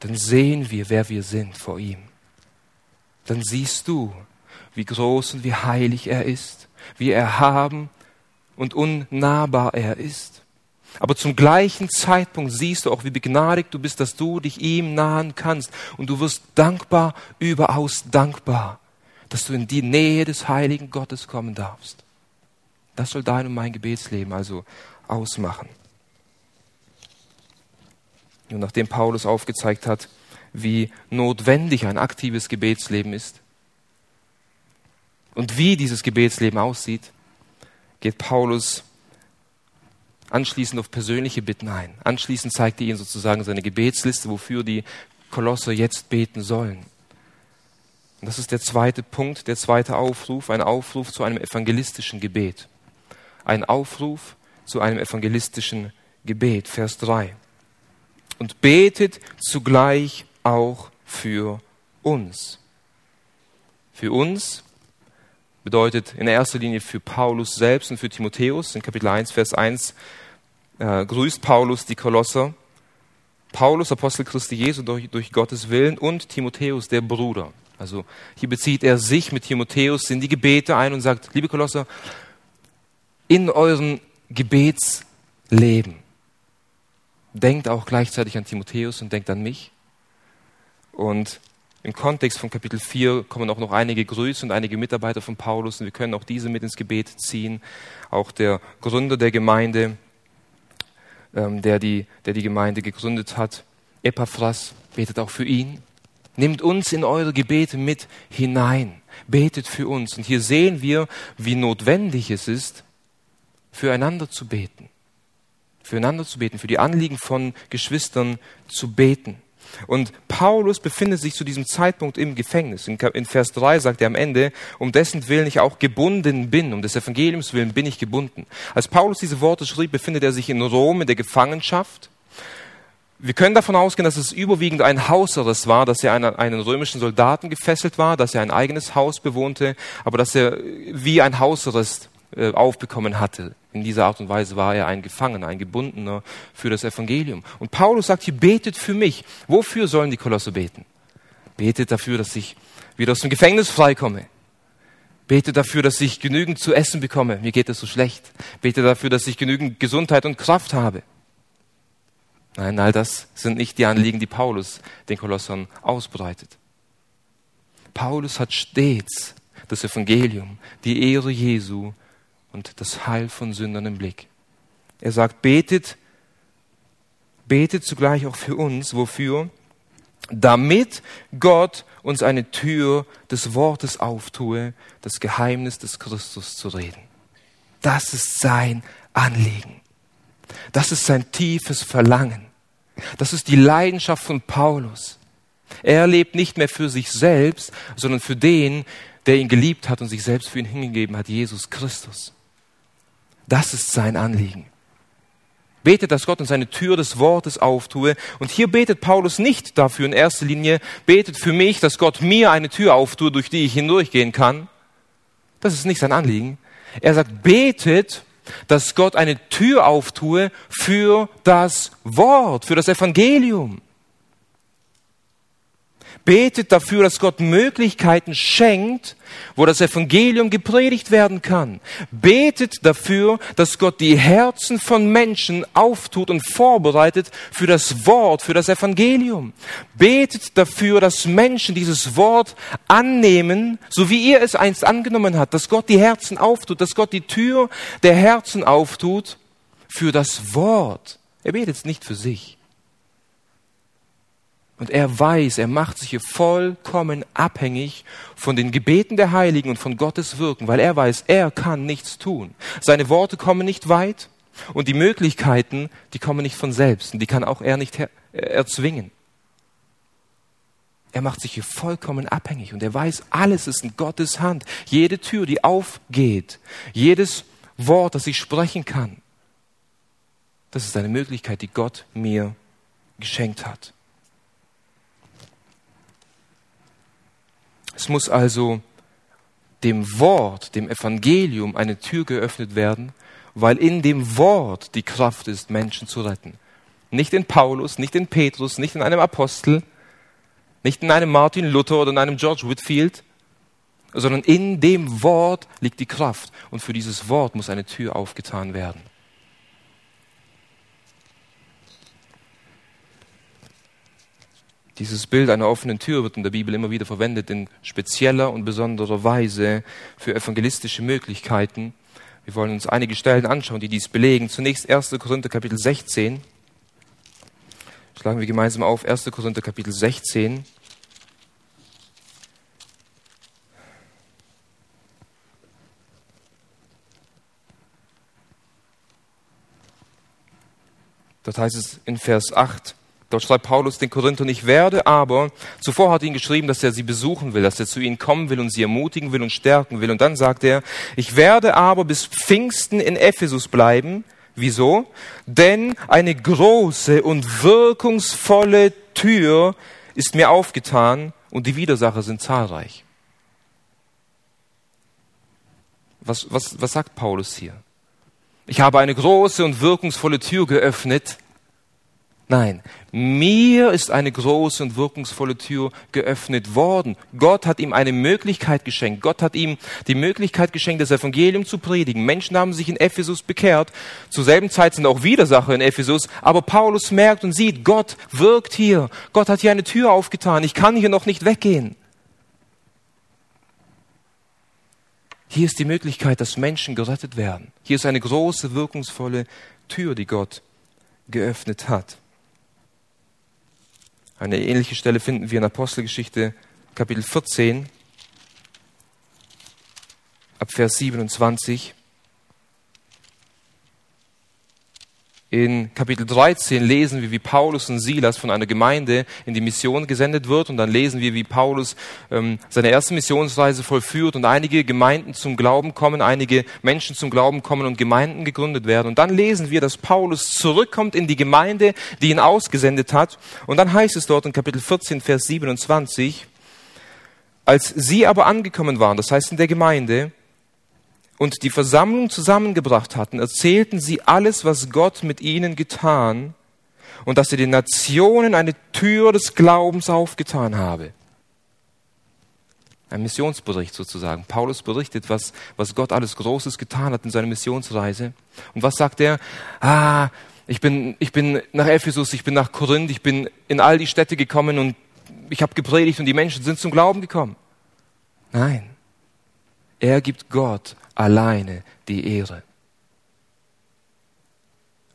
dann sehen wir, wer wir sind vor ihm. Dann siehst du, wie groß und wie heilig er ist, wie erhaben und unnahbar er ist. Aber zum gleichen Zeitpunkt siehst du auch, wie begnadigt du bist, dass du dich ihm nahen kannst. Und du wirst dankbar, überaus dankbar, dass du in die Nähe des heiligen Gottes kommen darfst. Das soll dein und mein Gebetsleben also ausmachen. Und nachdem Paulus aufgezeigt hat, wie notwendig ein aktives Gebetsleben ist, und wie dieses Gebetsleben aussieht, geht Paulus anschließend auf persönliche Bitten ein. Anschließend zeigt er ihnen sozusagen seine Gebetsliste, wofür die Kolosser jetzt beten sollen. Und das ist der zweite Punkt, der zweite Aufruf, ein Aufruf zu einem evangelistischen Gebet. Ein Aufruf zu einem evangelistischen Gebet, Vers 3. Und betet zugleich auch für uns. Für uns bedeutet in erster Linie für Paulus selbst und für Timotheus. In Kapitel 1, Vers 1 äh, grüßt Paulus die Kolosser. Paulus, Apostel Christi Jesu, durch, durch Gottes Willen und Timotheus, der Bruder. Also hier bezieht er sich mit Timotheus in die Gebete ein und sagt, liebe Kolosser, in euren Gebetsleben denkt auch gleichzeitig an Timotheus und denkt an mich. Und im Kontext von Kapitel 4 kommen auch noch einige Grüße und einige Mitarbeiter von Paulus und wir können auch diese mit ins Gebet ziehen. Auch der Gründer der Gemeinde, ähm, der, die, der die Gemeinde gegründet hat, Epaphras, betet auch für ihn. Nehmt uns in eure Gebete mit hinein. Betet für uns. Und hier sehen wir, wie notwendig es ist, füreinander zu beten. Füreinander zu beten, für die Anliegen von Geschwistern zu beten. Und Paulus befindet sich zu diesem Zeitpunkt im Gefängnis. In Vers 3 sagt er am Ende, um dessen Willen ich auch gebunden bin, um des Evangeliums willen bin ich gebunden. Als Paulus diese Worte schrieb, befindet er sich in Rom in der Gefangenschaft. Wir können davon ausgehen, dass es überwiegend ein Hausarrest war, dass er einen, einen römischen Soldaten gefesselt war, dass er ein eigenes Haus bewohnte, aber dass er wie ein Hausarrest äh, aufbekommen hatte. In dieser Art und Weise war er ein Gefangener, ein Gebundener für das Evangelium. Und Paulus sagt hier, betet für mich. Wofür sollen die Kolosse beten? Betet dafür, dass ich wieder aus dem Gefängnis freikomme. Betet dafür, dass ich genügend zu essen bekomme. Mir geht es so schlecht. Betet dafür, dass ich genügend Gesundheit und Kraft habe. Nein, all das sind nicht die Anliegen, die Paulus den Kolossern ausbreitet. Paulus hat stets das Evangelium, die Ehre Jesu und das Heil von Sündern im Blick. Er sagt, betet, betet zugleich auch für uns, wofür? Damit Gott uns eine Tür des Wortes auftue, das Geheimnis des Christus zu reden. Das ist sein Anliegen. Das ist sein tiefes Verlangen. Das ist die Leidenschaft von Paulus. Er lebt nicht mehr für sich selbst, sondern für den, der ihn geliebt hat und sich selbst für ihn hingegeben hat, Jesus Christus. Das ist sein Anliegen. Betet, dass Gott uns eine Tür des Wortes auftue. Und hier betet Paulus nicht dafür in erster Linie, betet für mich, dass Gott mir eine Tür auftue, durch die ich hindurchgehen kann. Das ist nicht sein Anliegen. Er sagt, betet, dass Gott eine Tür auftue für das Wort, für das Evangelium. Betet dafür, dass Gott Möglichkeiten schenkt, wo das Evangelium gepredigt werden kann. Betet dafür, dass Gott die Herzen von Menschen auftut und vorbereitet für das Wort, für das Evangelium. Betet dafür, dass Menschen dieses Wort annehmen, so wie ihr es einst angenommen habt, dass Gott die Herzen auftut, dass Gott die Tür der Herzen auftut für das Wort. Er betet nicht für sich. Und er weiß, er macht sich hier vollkommen abhängig von den Gebeten der Heiligen und von Gottes Wirken, weil er weiß, er kann nichts tun. Seine Worte kommen nicht weit und die Möglichkeiten, die kommen nicht von selbst und die kann auch er nicht erzwingen. Er macht sich hier vollkommen abhängig und er weiß, alles ist in Gottes Hand. Jede Tür, die aufgeht, jedes Wort, das ich sprechen kann, das ist eine Möglichkeit, die Gott mir geschenkt hat. Es muss also dem Wort, dem Evangelium eine Tür geöffnet werden, weil in dem Wort die Kraft ist, Menschen zu retten. Nicht in Paulus, nicht in Petrus, nicht in einem Apostel, nicht in einem Martin Luther oder in einem George Whitfield, sondern in dem Wort liegt die Kraft. Und für dieses Wort muss eine Tür aufgetan werden. Dieses Bild einer offenen Tür wird in der Bibel immer wieder verwendet in spezieller und besonderer Weise für evangelistische Möglichkeiten. Wir wollen uns einige Stellen anschauen, die dies belegen. Zunächst 1. Korinther Kapitel 16. Schlagen wir gemeinsam auf 1. Korinther Kapitel 16. Dort heißt es in Vers 8, Dort schreibt Paulus den Korinthern, ich werde aber, zuvor hat er ihn geschrieben, dass er sie besuchen will, dass er zu ihnen kommen will und sie ermutigen will und stärken will. Und dann sagt er, ich werde aber bis Pfingsten in Ephesus bleiben. Wieso? Denn eine große und wirkungsvolle Tür ist mir aufgetan und die Widersacher sind zahlreich. Was, was, was sagt Paulus hier? Ich habe eine große und wirkungsvolle Tür geöffnet, Nein, mir ist eine große und wirkungsvolle Tür geöffnet worden. Gott hat ihm eine Möglichkeit geschenkt. Gott hat ihm die Möglichkeit geschenkt, das Evangelium zu predigen. Menschen haben sich in Ephesus bekehrt. Zur selben Zeit sind auch Widersacher in Ephesus. Aber Paulus merkt und sieht, Gott wirkt hier. Gott hat hier eine Tür aufgetan. Ich kann hier noch nicht weggehen. Hier ist die Möglichkeit, dass Menschen gerettet werden. Hier ist eine große, wirkungsvolle Tür, die Gott geöffnet hat. Eine ähnliche Stelle finden wir in Apostelgeschichte Kapitel 14 ab Vers 27. In Kapitel 13 lesen wir, wie Paulus und Silas von einer Gemeinde in die Mission gesendet wird und dann lesen wir, wie Paulus ähm, seine erste Missionsreise vollführt und einige Gemeinden zum Glauben kommen, einige Menschen zum Glauben kommen und Gemeinden gegründet werden. Und dann lesen wir, dass Paulus zurückkommt in die Gemeinde, die ihn ausgesendet hat. Und dann heißt es dort in Kapitel 14, Vers 27, als sie aber angekommen waren, das heißt in der Gemeinde, und die Versammlung zusammengebracht hatten, erzählten sie alles, was Gott mit ihnen getan und dass er den Nationen eine Tür des Glaubens aufgetan habe. Ein Missionsbericht sozusagen. Paulus berichtet, was, was Gott alles Großes getan hat in seiner Missionsreise. Und was sagt er? Ah, ich bin, ich bin nach Ephesus, ich bin nach Korinth, ich bin in all die Städte gekommen und ich habe gepredigt und die Menschen sind zum Glauben gekommen. Nein. Er gibt Gott alleine die Ehre.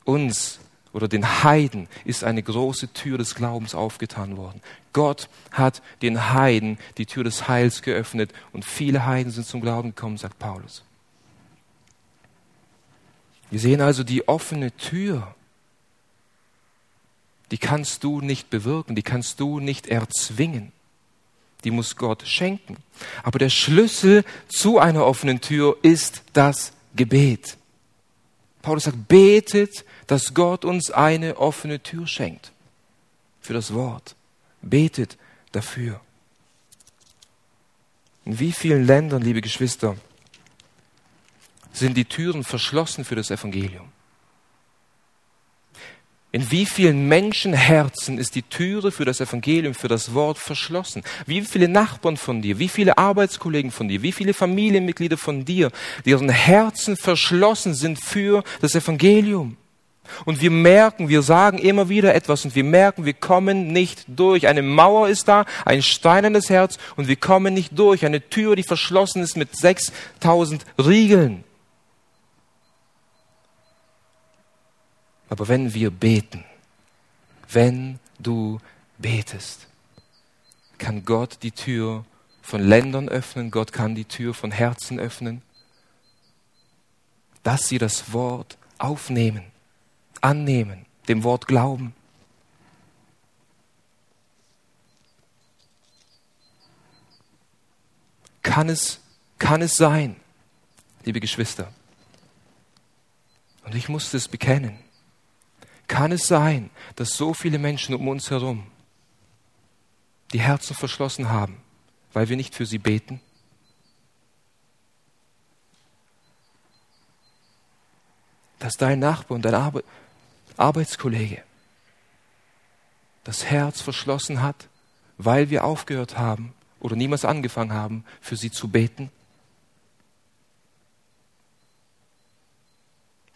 Uns oder den Heiden ist eine große Tür des Glaubens aufgetan worden. Gott hat den Heiden die Tür des Heils geöffnet und viele Heiden sind zum Glauben gekommen, sagt Paulus. Wir sehen also die offene Tür. Die kannst du nicht bewirken, die kannst du nicht erzwingen die muss Gott schenken. Aber der Schlüssel zu einer offenen Tür ist das Gebet. Paulus sagt, betet, dass Gott uns eine offene Tür schenkt. Für das Wort. Betet dafür. In wie vielen Ländern, liebe Geschwister, sind die Türen verschlossen für das Evangelium? In wie vielen Menschenherzen ist die Türe für das Evangelium, für das Wort verschlossen? Wie viele Nachbarn von dir, wie viele Arbeitskollegen von dir, wie viele Familienmitglieder von dir, deren Herzen verschlossen sind für das Evangelium? Und wir merken, wir sagen immer wieder etwas und wir merken, wir kommen nicht durch. Eine Mauer ist da, ein steinernes Herz und wir kommen nicht durch. Eine Tür, die verschlossen ist mit 6000 Riegeln. Aber wenn wir beten, wenn du betest, kann Gott die Tür von Ländern öffnen, Gott kann die Tür von Herzen öffnen, dass sie das Wort aufnehmen, annehmen, dem Wort glauben. Kann es, kann es sein, liebe Geschwister, und ich musste es bekennen, kann es sein, dass so viele Menschen um uns herum die Herzen verschlossen haben, weil wir nicht für sie beten? Dass dein Nachbar und dein Arbe Arbeitskollege das Herz verschlossen hat, weil wir aufgehört haben oder niemals angefangen haben, für sie zu beten?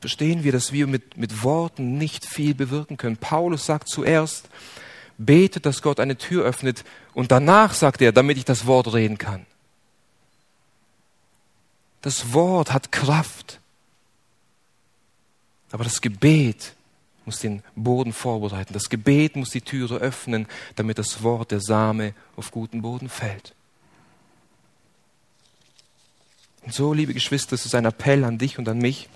Verstehen wir, dass wir mit, mit Worten nicht viel bewirken können. Paulus sagt zuerst, betet, dass Gott eine Tür öffnet und danach sagt er, damit ich das Wort reden kann. Das Wort hat Kraft. Aber das Gebet muss den Boden vorbereiten. Das Gebet muss die Türe öffnen, damit das Wort, der Same, auf guten Boden fällt. Und so, liebe Geschwister, es ist ein Appell an dich und an mich,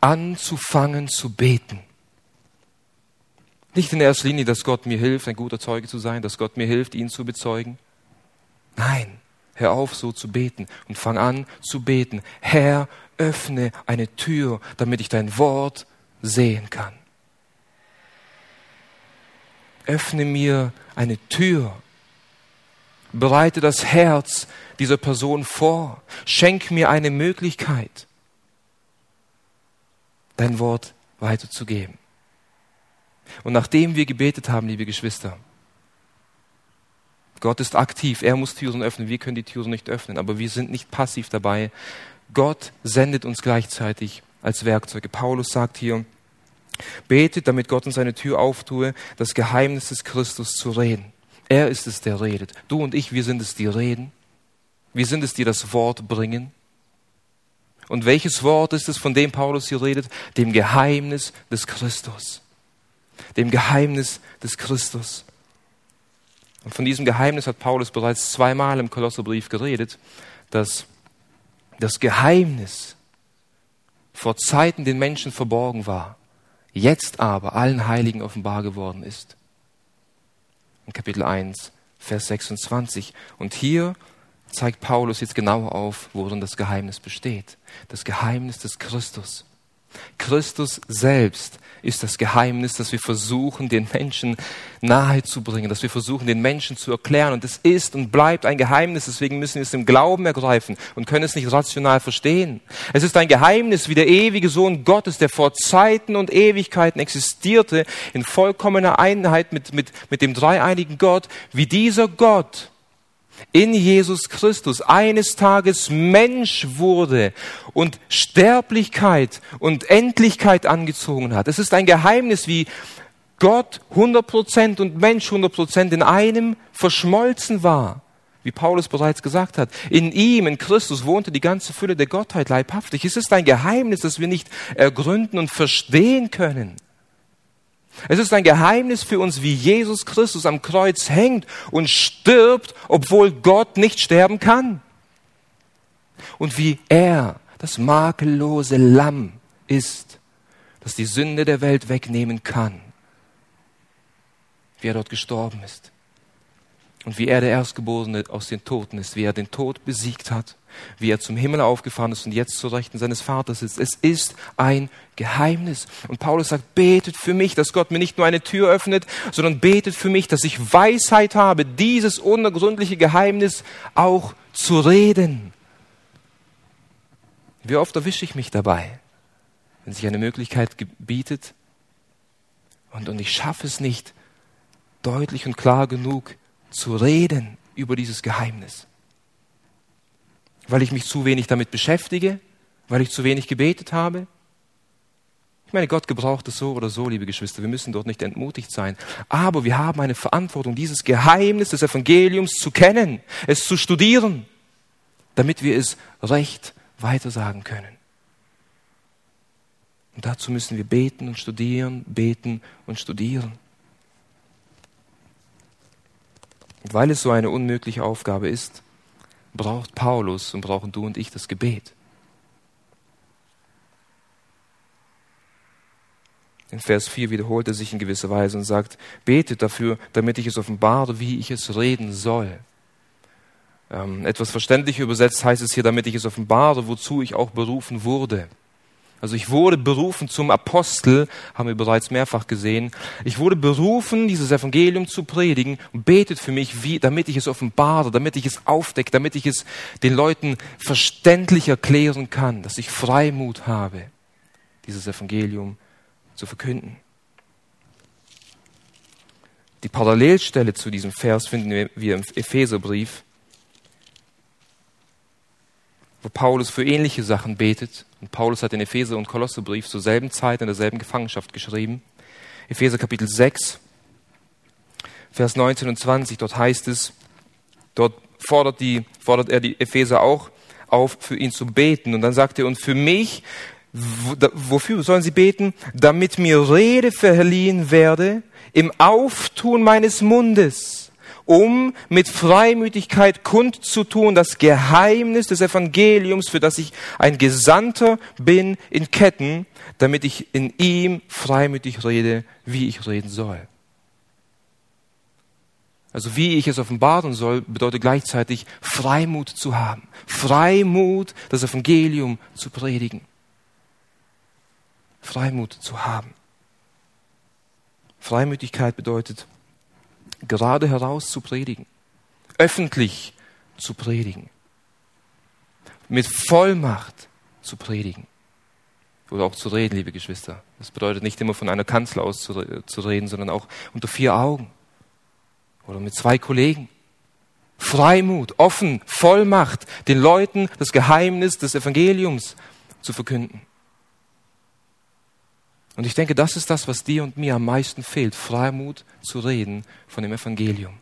anzufangen zu beten. Nicht in erster Linie, dass Gott mir hilft, ein guter Zeuge zu sein, dass Gott mir hilft, ihn zu bezeugen. Nein, hör auf, so zu beten und fang an zu beten. Herr, öffne eine Tür, damit ich dein Wort sehen kann. öffne mir eine Tür, bereite das Herz dieser Person vor, schenk mir eine Möglichkeit, dein Wort weiterzugeben. Und nachdem wir gebetet haben, liebe Geschwister, Gott ist aktiv, er muss Türen öffnen, wir können die Türen nicht öffnen, aber wir sind nicht passiv dabei. Gott sendet uns gleichzeitig als Werkzeuge. Paulus sagt hier, betet, damit Gott uns eine Tür auftue, das Geheimnis des Christus zu reden. Er ist es, der redet. Du und ich, wir sind es, die reden. Wir sind es, die das Wort bringen. Und welches Wort ist es, von dem Paulus hier redet? Dem Geheimnis des Christus. Dem Geheimnis des Christus. Und von diesem Geheimnis hat Paulus bereits zweimal im Kolosserbrief geredet, dass das Geheimnis vor Zeiten den Menschen verborgen war, jetzt aber allen Heiligen offenbar geworden ist. In Kapitel 1, Vers 26. Und hier zeigt Paulus jetzt genau auf, worin das Geheimnis besteht. Das Geheimnis des Christus. Christus selbst ist das Geheimnis, das wir versuchen, den Menschen nahe zu bringen, dass wir versuchen, den Menschen zu erklären. Und es ist und bleibt ein Geheimnis, deswegen müssen wir es im Glauben ergreifen und können es nicht rational verstehen. Es ist ein Geheimnis wie der ewige Sohn Gottes, der vor Zeiten und Ewigkeiten existierte, in vollkommener Einheit mit, mit, mit dem dreieinigen Gott, wie dieser Gott in Jesus Christus eines Tages Mensch wurde und Sterblichkeit und Endlichkeit angezogen hat. Es ist ein Geheimnis, wie Gott 100% und Mensch 100% in einem verschmolzen war. Wie Paulus bereits gesagt hat, in ihm, in Christus, wohnte die ganze Fülle der Gottheit leibhaftig. Es ist ein Geheimnis, das wir nicht ergründen und verstehen können. Es ist ein Geheimnis für uns, wie Jesus Christus am Kreuz hängt und stirbt, obwohl Gott nicht sterben kann. Und wie er das makellose Lamm ist, das die Sünde der Welt wegnehmen kann. Wie er dort gestorben ist. Und wie er der Erstgeborene aus den Toten ist, wie er den Tod besiegt hat wie er zum Himmel aufgefahren ist und jetzt zur Rechten seines Vaters ist. Es ist ein Geheimnis. Und Paulus sagt, betet für mich, dass Gott mir nicht nur eine Tür öffnet, sondern betet für mich, dass ich Weisheit habe, dieses unergründliche Geheimnis auch zu reden. Wie oft erwische ich mich dabei, wenn sich eine Möglichkeit bietet und, und ich schaffe es nicht, deutlich und klar genug zu reden über dieses Geheimnis weil ich mich zu wenig damit beschäftige, weil ich zu wenig gebetet habe. Ich meine, Gott gebraucht es so oder so, liebe Geschwister. Wir müssen dort nicht entmutigt sein. Aber wir haben eine Verantwortung, dieses Geheimnis des Evangeliums zu kennen, es zu studieren, damit wir es recht weitersagen können. Und dazu müssen wir beten und studieren, beten und studieren. Und weil es so eine unmögliche Aufgabe ist, braucht Paulus und brauchen du und ich das Gebet. In Vers 4 wiederholt er sich in gewisser Weise und sagt, betet dafür, damit ich es offenbare, wie ich es reden soll. Ähm, etwas verständlich übersetzt heißt es hier, damit ich es offenbare, wozu ich auch berufen wurde. Also ich wurde berufen zum Apostel, haben wir bereits mehrfach gesehen. Ich wurde berufen, dieses Evangelium zu predigen und betet für mich, wie, damit ich es offenbare, damit ich es aufdecke, damit ich es den Leuten verständlich erklären kann, dass ich Freimut habe, dieses Evangelium zu verkünden. Die Parallelstelle zu diesem Vers finden wir im Epheserbrief wo Paulus für ähnliche Sachen betet. Und Paulus hat den Epheser- und Kolosserbrief zur selben Zeit in derselben Gefangenschaft geschrieben. Epheser Kapitel 6, Vers 19 und 20, dort heißt es, dort fordert, die, fordert er die Epheser auch auf, für ihn zu beten. Und dann sagt er, und für mich, wofür sollen sie beten? Damit mir Rede verliehen werde im Auftun meines Mundes um mit Freimütigkeit kundzutun das Geheimnis des Evangeliums, für das ich ein Gesandter bin in Ketten, damit ich in ihm freimütig rede, wie ich reden soll. Also wie ich es offenbaren soll, bedeutet gleichzeitig Freimut zu haben. Freimut, das Evangelium zu predigen. Freimut zu haben. Freimütigkeit bedeutet gerade heraus zu predigen, öffentlich zu predigen, mit Vollmacht zu predigen oder auch zu reden, liebe Geschwister. Das bedeutet nicht immer von einer Kanzel aus zu, zu reden, sondern auch unter vier Augen oder mit zwei Kollegen. Freimut, offen, Vollmacht, den Leuten das Geheimnis des Evangeliums zu verkünden. Und ich denke, das ist das, was dir und mir am meisten fehlt, Freimut zu reden von dem Evangelium.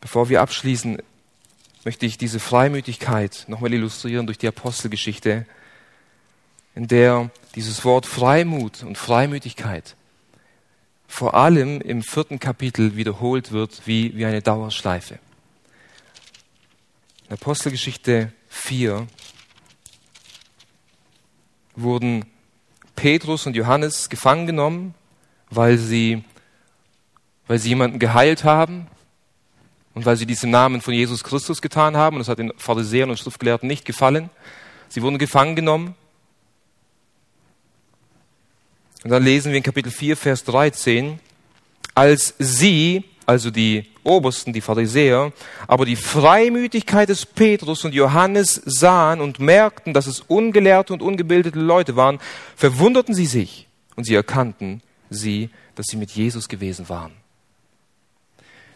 Bevor wir abschließen, möchte ich diese Freimütigkeit nochmal illustrieren durch die Apostelgeschichte, in der dieses Wort Freimut und Freimütigkeit vor allem im vierten Kapitel wiederholt wird wie, wie eine Dauerschleife. Apostelgeschichte 4 wurden Petrus und Johannes gefangen genommen, weil sie, weil sie jemanden geheilt haben und weil sie dies im Namen von Jesus Christus getan haben. Und das hat den Pharisäern und Schriftgelehrten nicht gefallen. Sie wurden gefangen genommen. Und dann lesen wir in Kapitel 4, Vers 13, als sie, also die Obersten, die Pharisäer, aber die Freimütigkeit des Petrus und Johannes sahen und merkten, dass es ungelehrte und ungebildete Leute waren, verwunderten sie sich und sie erkannten sie, dass sie mit Jesus gewesen waren.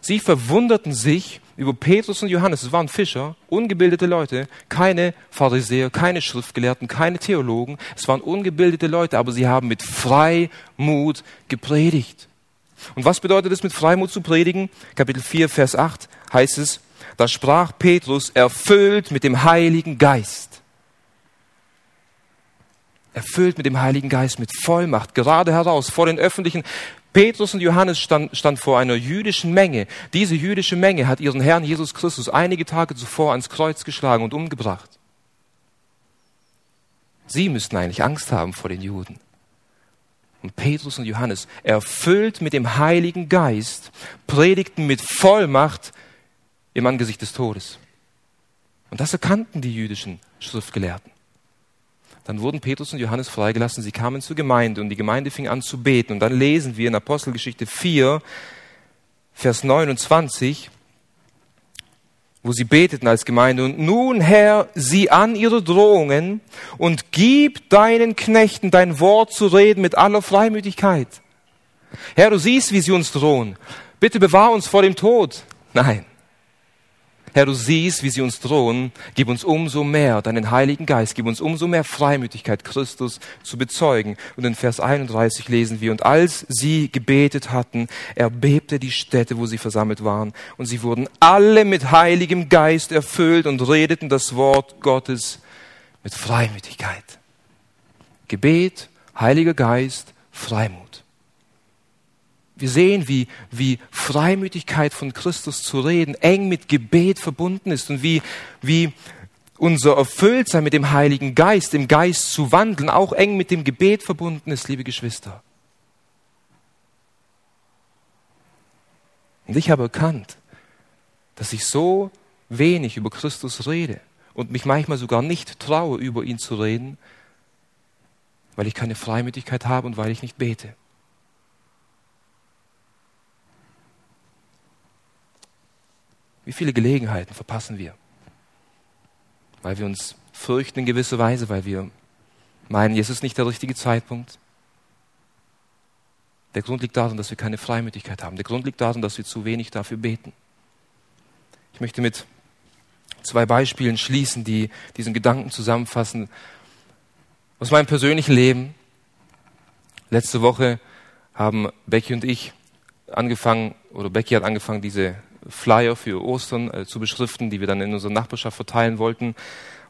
Sie verwunderten sich über Petrus und Johannes. Es waren Fischer, ungebildete Leute, keine Pharisäer, keine Schriftgelehrten, keine Theologen. Es waren ungebildete Leute, aber sie haben mit Freimut gepredigt. Und was bedeutet es, mit Freimut zu predigen? Kapitel 4, Vers 8 heißt es, da sprach Petrus, erfüllt mit dem Heiligen Geist. Erfüllt mit dem Heiligen Geist, mit Vollmacht, gerade heraus, vor den öffentlichen Petrus und Johannes stand, stand vor einer jüdischen Menge. Diese jüdische Menge hat ihren Herrn Jesus Christus einige Tage zuvor ans Kreuz geschlagen und umgebracht. Sie müssten eigentlich Angst haben vor den Juden. Und Petrus und Johannes, erfüllt mit dem Heiligen Geist, predigten mit Vollmacht im Angesicht des Todes. Und das erkannten die jüdischen Schriftgelehrten. Dann wurden Petrus und Johannes freigelassen, sie kamen zur Gemeinde und die Gemeinde fing an zu beten. Und dann lesen wir in Apostelgeschichte 4, Vers 29, wo sie beteten als Gemeinde. Und nun, Herr, sieh an ihre Drohungen und gib deinen Knechten dein Wort zu reden mit aller Freimütigkeit. Herr, du siehst, wie sie uns drohen. Bitte bewahr uns vor dem Tod. Nein. Herr, du siehst, wie sie uns drohen. Gib uns umso mehr deinen Heiligen Geist. Gib uns umso mehr Freimütigkeit, Christus zu bezeugen. Und in Vers 31 lesen wir, und als sie gebetet hatten, erbebte die Stätte, wo sie versammelt waren. Und sie wurden alle mit Heiligem Geist erfüllt und redeten das Wort Gottes mit Freimütigkeit. Gebet, Heiliger Geist, Freimut. Wir sehen, wie, wie Freimütigkeit von Christus zu reden eng mit Gebet verbunden ist und wie, wie unser Erfülltsein mit dem Heiligen Geist, im Geist zu wandeln, auch eng mit dem Gebet verbunden ist, liebe Geschwister. Und ich habe erkannt, dass ich so wenig über Christus rede und mich manchmal sogar nicht traue, über ihn zu reden, weil ich keine Freimütigkeit habe und weil ich nicht bete. Wie viele Gelegenheiten verpassen wir? Weil wir uns fürchten in gewisser Weise, weil wir meinen, jetzt ist nicht der richtige Zeitpunkt. Der Grund liegt darin, dass wir keine Freimütigkeit haben. Der Grund liegt darin, dass wir zu wenig dafür beten. Ich möchte mit zwei Beispielen schließen, die diesen Gedanken zusammenfassen. Aus meinem persönlichen Leben. Letzte Woche haben Becky und ich angefangen, oder Becky hat angefangen, diese Flyer für Ostern äh, zu beschriften, die wir dann in unserer Nachbarschaft verteilen wollten.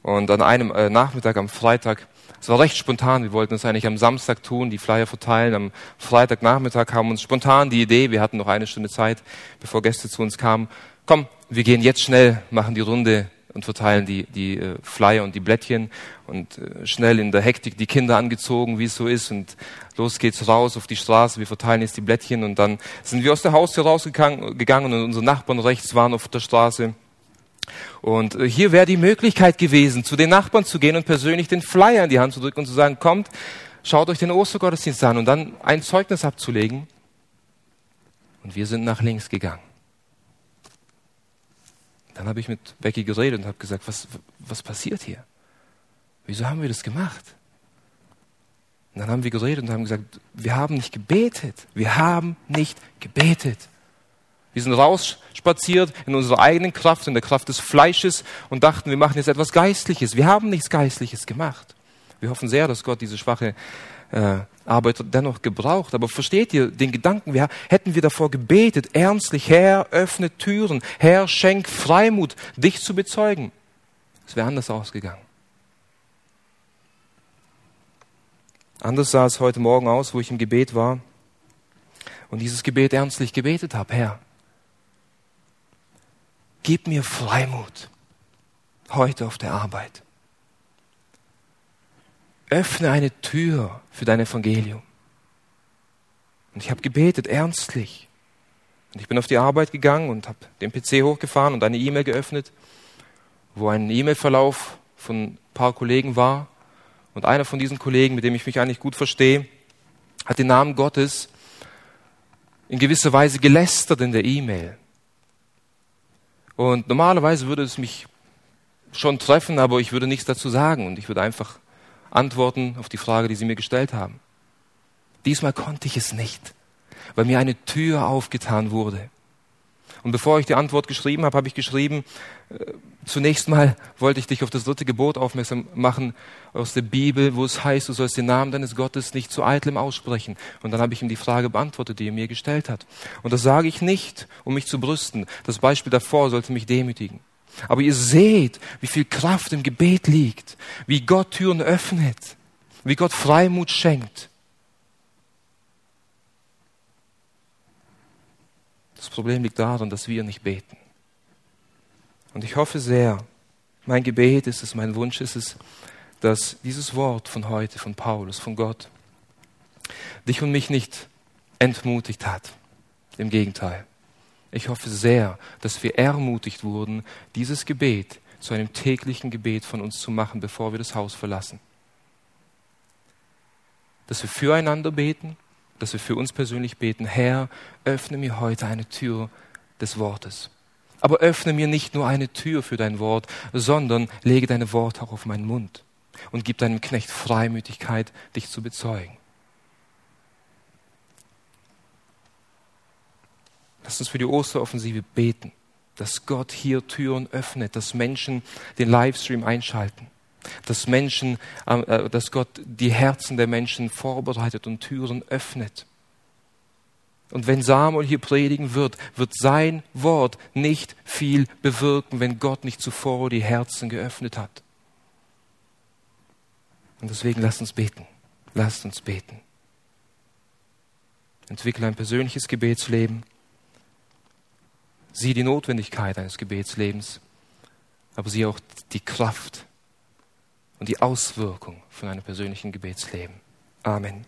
Und an einem äh, Nachmittag am Freitag, es war recht spontan, wir wollten es eigentlich am Samstag tun, die Flyer verteilen. Am Freitagnachmittag haben uns spontan die Idee, wir hatten noch eine Stunde Zeit, bevor Gäste zu uns kamen, komm, wir gehen jetzt schnell, machen die Runde und verteilen die, die äh, Flyer und die Blättchen und äh, schnell in der Hektik die Kinder angezogen, wie es so ist und los geht's raus auf die Straße, wir verteilen jetzt die Blättchen und dann sind wir aus der Haustür rausgegangen und unsere Nachbarn rechts waren auf der Straße Und äh, hier wäre die Möglichkeit gewesen, zu den Nachbarn zu gehen und persönlich den Flyer in die Hand zu drücken und zu sagen, kommt, schaut euch den Ostergottesdienst an und dann ein Zeugnis abzulegen. Und wir sind nach links gegangen. Dann habe ich mit Becky geredet und habe gesagt, was, was passiert hier? Wieso haben wir das gemacht? Und dann haben wir geredet und haben gesagt, wir haben nicht gebetet. Wir haben nicht gebetet. Wir sind rausspaziert in unserer eigenen Kraft, in der Kraft des Fleisches und dachten, wir machen jetzt etwas Geistliches. Wir haben nichts Geistliches gemacht. Wir hoffen sehr, dass Gott diese schwache äh, Arbeit dennoch gebraucht. Aber versteht ihr den Gedanken? Wir, hätten wir davor gebetet, ernstlich, Herr, öffne Türen, Herr, schenk Freimut, dich zu bezeugen. Es wäre anders ausgegangen. Anders sah es heute Morgen aus, wo ich im Gebet war und dieses Gebet ernstlich gebetet habe. Herr, gib mir Freimut heute auf der Arbeit. Öffne eine Tür für dein Evangelium. Und ich habe gebetet, ernstlich. Und ich bin auf die Arbeit gegangen und habe den PC hochgefahren und eine E-Mail geöffnet, wo ein E-Mail-Verlauf von ein paar Kollegen war. Und einer von diesen Kollegen, mit dem ich mich eigentlich gut verstehe, hat den Namen Gottes in gewisser Weise gelästert in der E-Mail. Und normalerweise würde es mich schon treffen, aber ich würde nichts dazu sagen und ich würde einfach antworten auf die Frage, die Sie mir gestellt haben. Diesmal konnte ich es nicht, weil mir eine Tür aufgetan wurde. Und bevor ich die Antwort geschrieben habe, habe ich geschrieben, äh, zunächst mal wollte ich dich auf das dritte Gebot aufmerksam machen aus der Bibel, wo es heißt, du sollst den Namen deines Gottes nicht zu eitlem aussprechen. Und dann habe ich ihm die Frage beantwortet, die er mir gestellt hat. Und das sage ich nicht, um mich zu brüsten. Das Beispiel davor sollte mich demütigen. Aber ihr seht, wie viel Kraft im Gebet liegt, wie Gott Türen öffnet, wie Gott Freimut schenkt. Das Problem liegt darin, dass wir nicht beten. Und ich hoffe sehr, mein Gebet ist es, mein Wunsch ist es, dass dieses Wort von heute, von Paulus, von Gott, dich und mich nicht entmutigt hat. Im Gegenteil. Ich hoffe sehr, dass wir ermutigt wurden, dieses Gebet zu einem täglichen Gebet von uns zu machen, bevor wir das Haus verlassen. Dass wir füreinander beten, dass wir für uns persönlich beten, Herr, öffne mir heute eine Tür des Wortes. Aber öffne mir nicht nur eine Tür für dein Wort, sondern lege deine Worte auch auf meinen Mund und gib deinem Knecht Freimütigkeit, dich zu bezeugen. Lass uns für die Osteroffensive beten, dass Gott hier Türen öffnet, dass Menschen den Livestream einschalten, dass Menschen, äh, äh, dass Gott die Herzen der Menschen vorbereitet und Türen öffnet. Und wenn Samuel hier predigen wird, wird sein Wort nicht viel bewirken, wenn Gott nicht zuvor die Herzen geöffnet hat. Und deswegen lasst uns beten. Lasst uns beten. Entwickle ein persönliches Gebetsleben. Sieh die Notwendigkeit eines Gebetslebens, aber sieh auch die Kraft und die Auswirkung von einem persönlichen Gebetsleben. Amen.